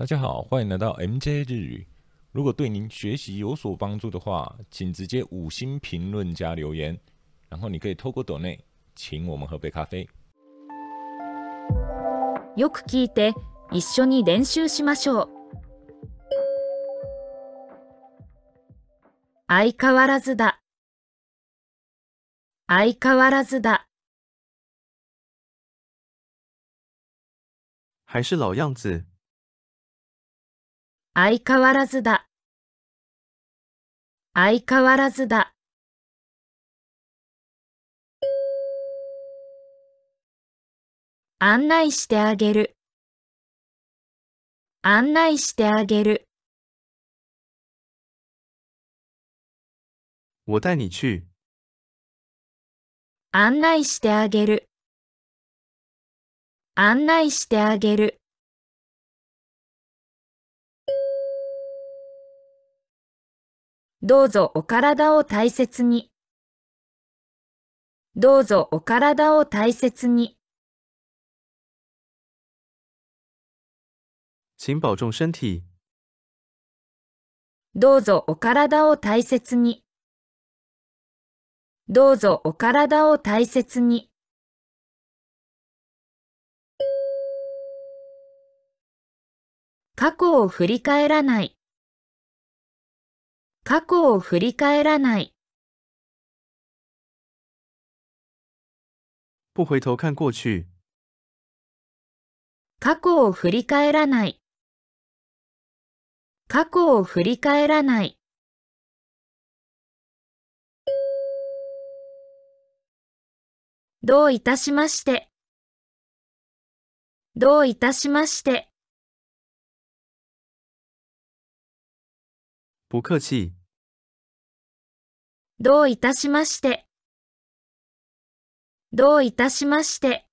大家好，欢迎来到 MJ 日语。如果对您学习有所帮助的话，请直接五星评论加留言，然后你可以透过抖内请我们喝杯咖啡。よく聞いて一緒に練習しましょう。相変わらずだ。相変わらずだ。还是老样子。 相変わらずだ。相変わらずだ。案内してあげる。案内してあげる。我带你去。案内してあげる。案内してあげる。どうぞお体を大切に。どうぞお体を大切に。请保重身体。どうぞお体を大切に。どうぞお体を大切に。過去を振り返らない。過去を振り返らない。不回头看过去。過去を振り返らない。過去を振り返らない。どういたしまして。どういたしまして。不客气。どういたしまして。どういたしまして。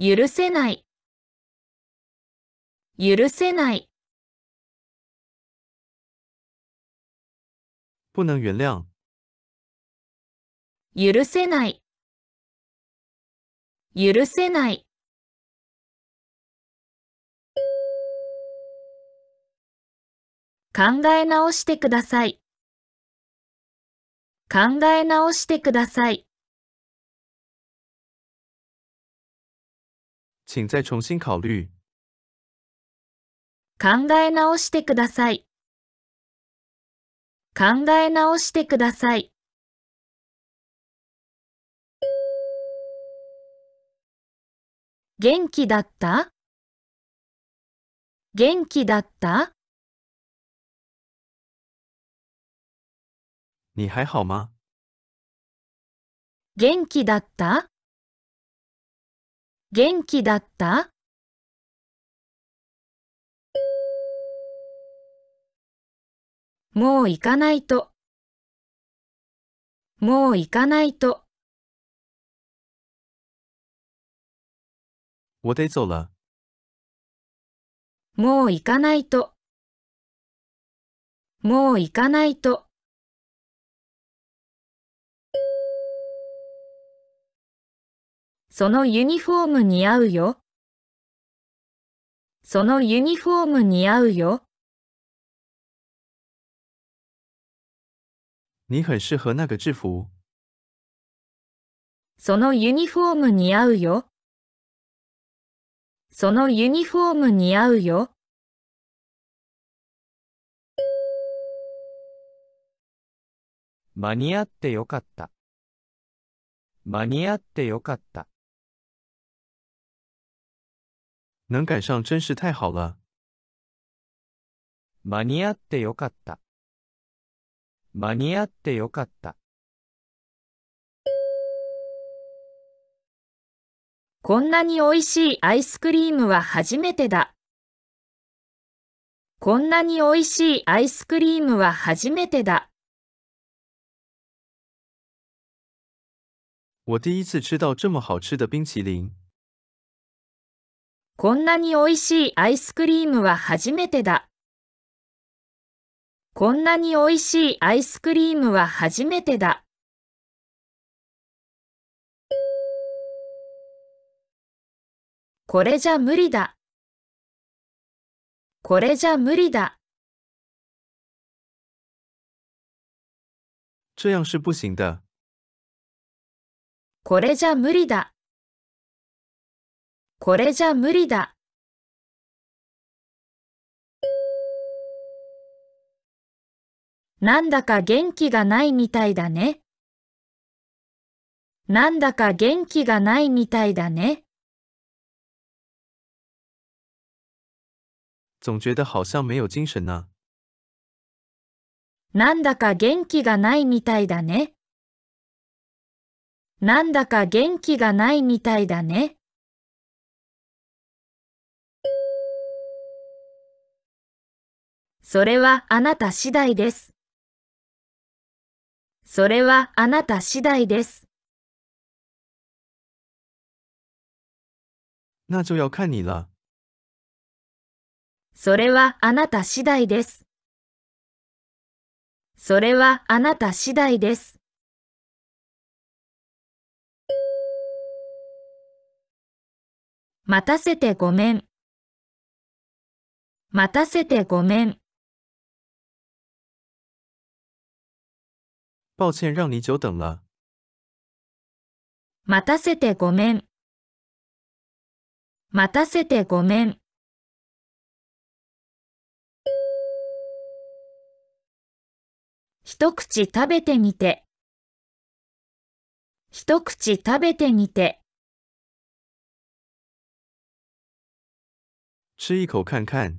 許せない。許せない。不能原谅。許せない。許せない。考え直してください。考え直してください。请再重新考虑。考え直してください。考え直してください。元気だった？元気だった？你还好吗？元気だった？元気だった？もう行かないと。もう行かないと。我得走了。もう行かないと。もう行かないと。そのユニフォーム似合うよ。そのユニフォーム似合うよ。你很适合那个制服。そのユニフォーム似合うよ。そのユニフォーム似合うよ。間に合ってよかった。間に合ってよかった。能赶上真是太好了。間に合ってよかった。間に合ってよかった。こんなに美味しいアイスクリームは初めてだ。こんなに美味しいアイスクリームは初めてだ。我第一次吃到这么好吃的冰淇淋。こんなに美味しいアイスクリームは初めてだ。こんなに美味しいアイスクリームは初めてだ。これじゃ無理だ。これじゃ無理だ。这样是不行的。これじゃ無理だ。これじゃ無理だ。なんだか元気がないみたいだね。なんだか元気がないみたいだね。总觉得好像没有精神呢。なんだか元気がないみたいだね。なんだか元気がないみたいだね。それはあなた次第です。それはあなた次第です。那就要看你了。それはあなた次第です。それはあなた次第です。待たせてごめん。待たせてごめん。抱歉让你久等了。待たせてごめん。待たせてごめん。一口食べてみて。一口食べてみて。吃一口看看。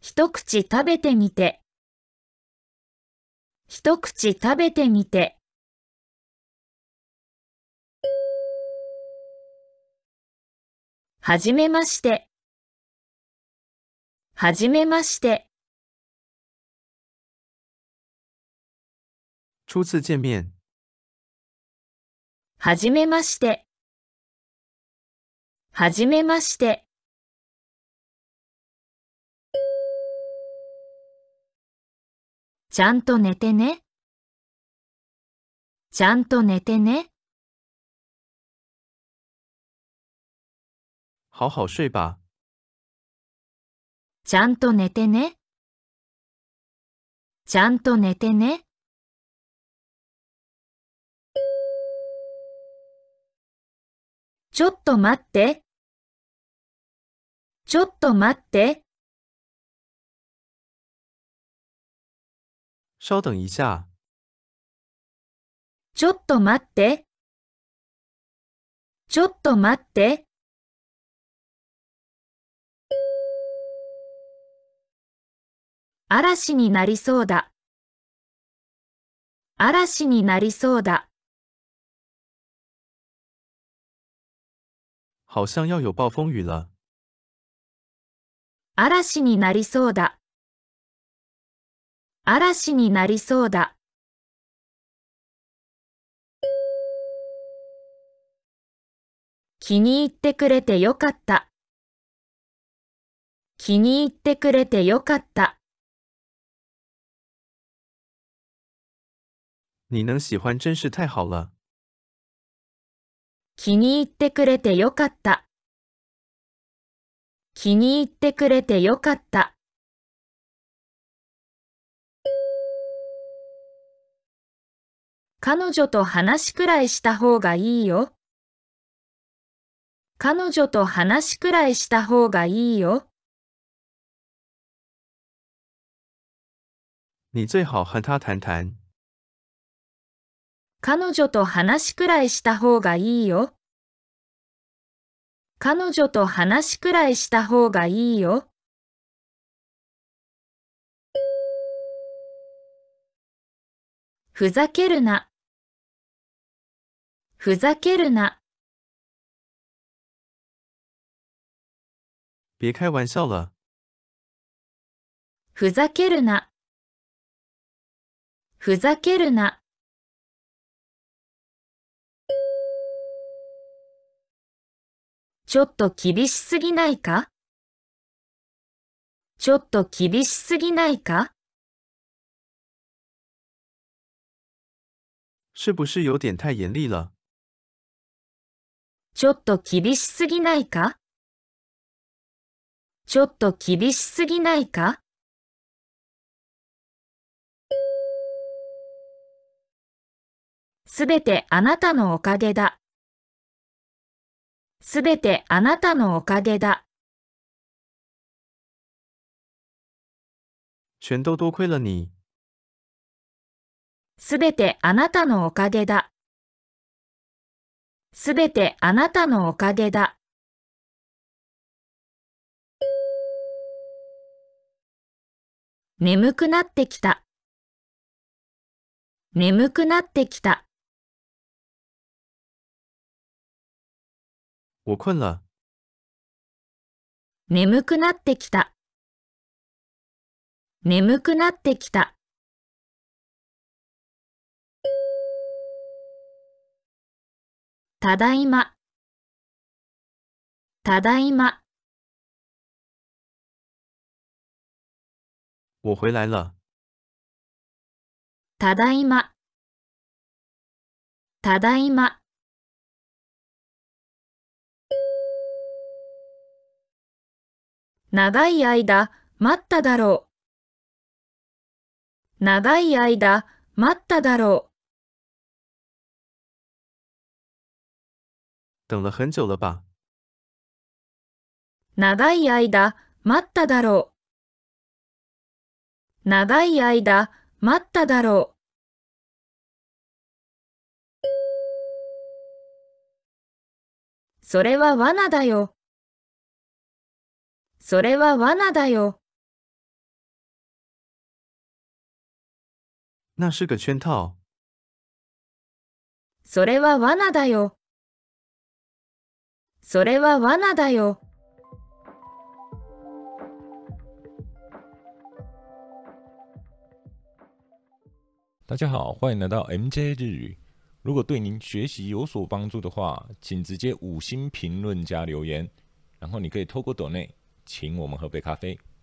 一口食べてみて。一口食べてみて。はじめまして。はじめまして。初次见面。はじめまして。はじめまして。ちゃんと寝てね。ちゃんと寝てね。好好睡吧。ちゃんと寝てね。ちゃんと寝てね。ちょっと待って。ちょっと待って。稍等一下。ちょっと待って。ちょっと待って。嵐になりそうだ。嵐になりそうだ。好像要有暴风雨了。嵐になりそうだ。嵐になりそうだ。気に入ってくれてよかった。気に入ってくれてよかった。你能喜欢真是太好了。気に入ってくれてよかった。気に入ってくれてよかった。彼女と話くらいした方がいいよ。彼女と話くらいした方がいいよ。你最好和他谈谈。彼女と話くらいした方がいいよ。彼女と話くらいした方がいいよ。ふざけるな。ふざけるな。别开玩笑了。ふざけるな。ふざけるな。ちょっと厳しすぎないか？ちょっと厳しすぎないか？是不是有点太严厉了？ちょっと厳しすぎないか？ちょっと厳しすぎないか？すべてあなたのおかげだ。すべてあなたのおかげだ。全都多亏了你。すべてあなたのおかげだ。すべてあなたのおかげだ。眠くなってきた。眠くなってきた。我困了。眠くなってきた。眠くなってきた。ただいま。ただいま。我回来了。ただいま。ただいま。長い間、待っただろう。長い間、待っただろ等了很久了吧？う。長い間、待っただろう。長い間、待っただろう。それは罠だよ。それは罠だよ。那是个圈套。それは罠だよ。それは罠だよ。大家好，欢迎来到 MJ 日语。如果对您学习有所帮助的话，请直接五星评论加留言，然后你可以透过抖内请我们喝杯咖啡。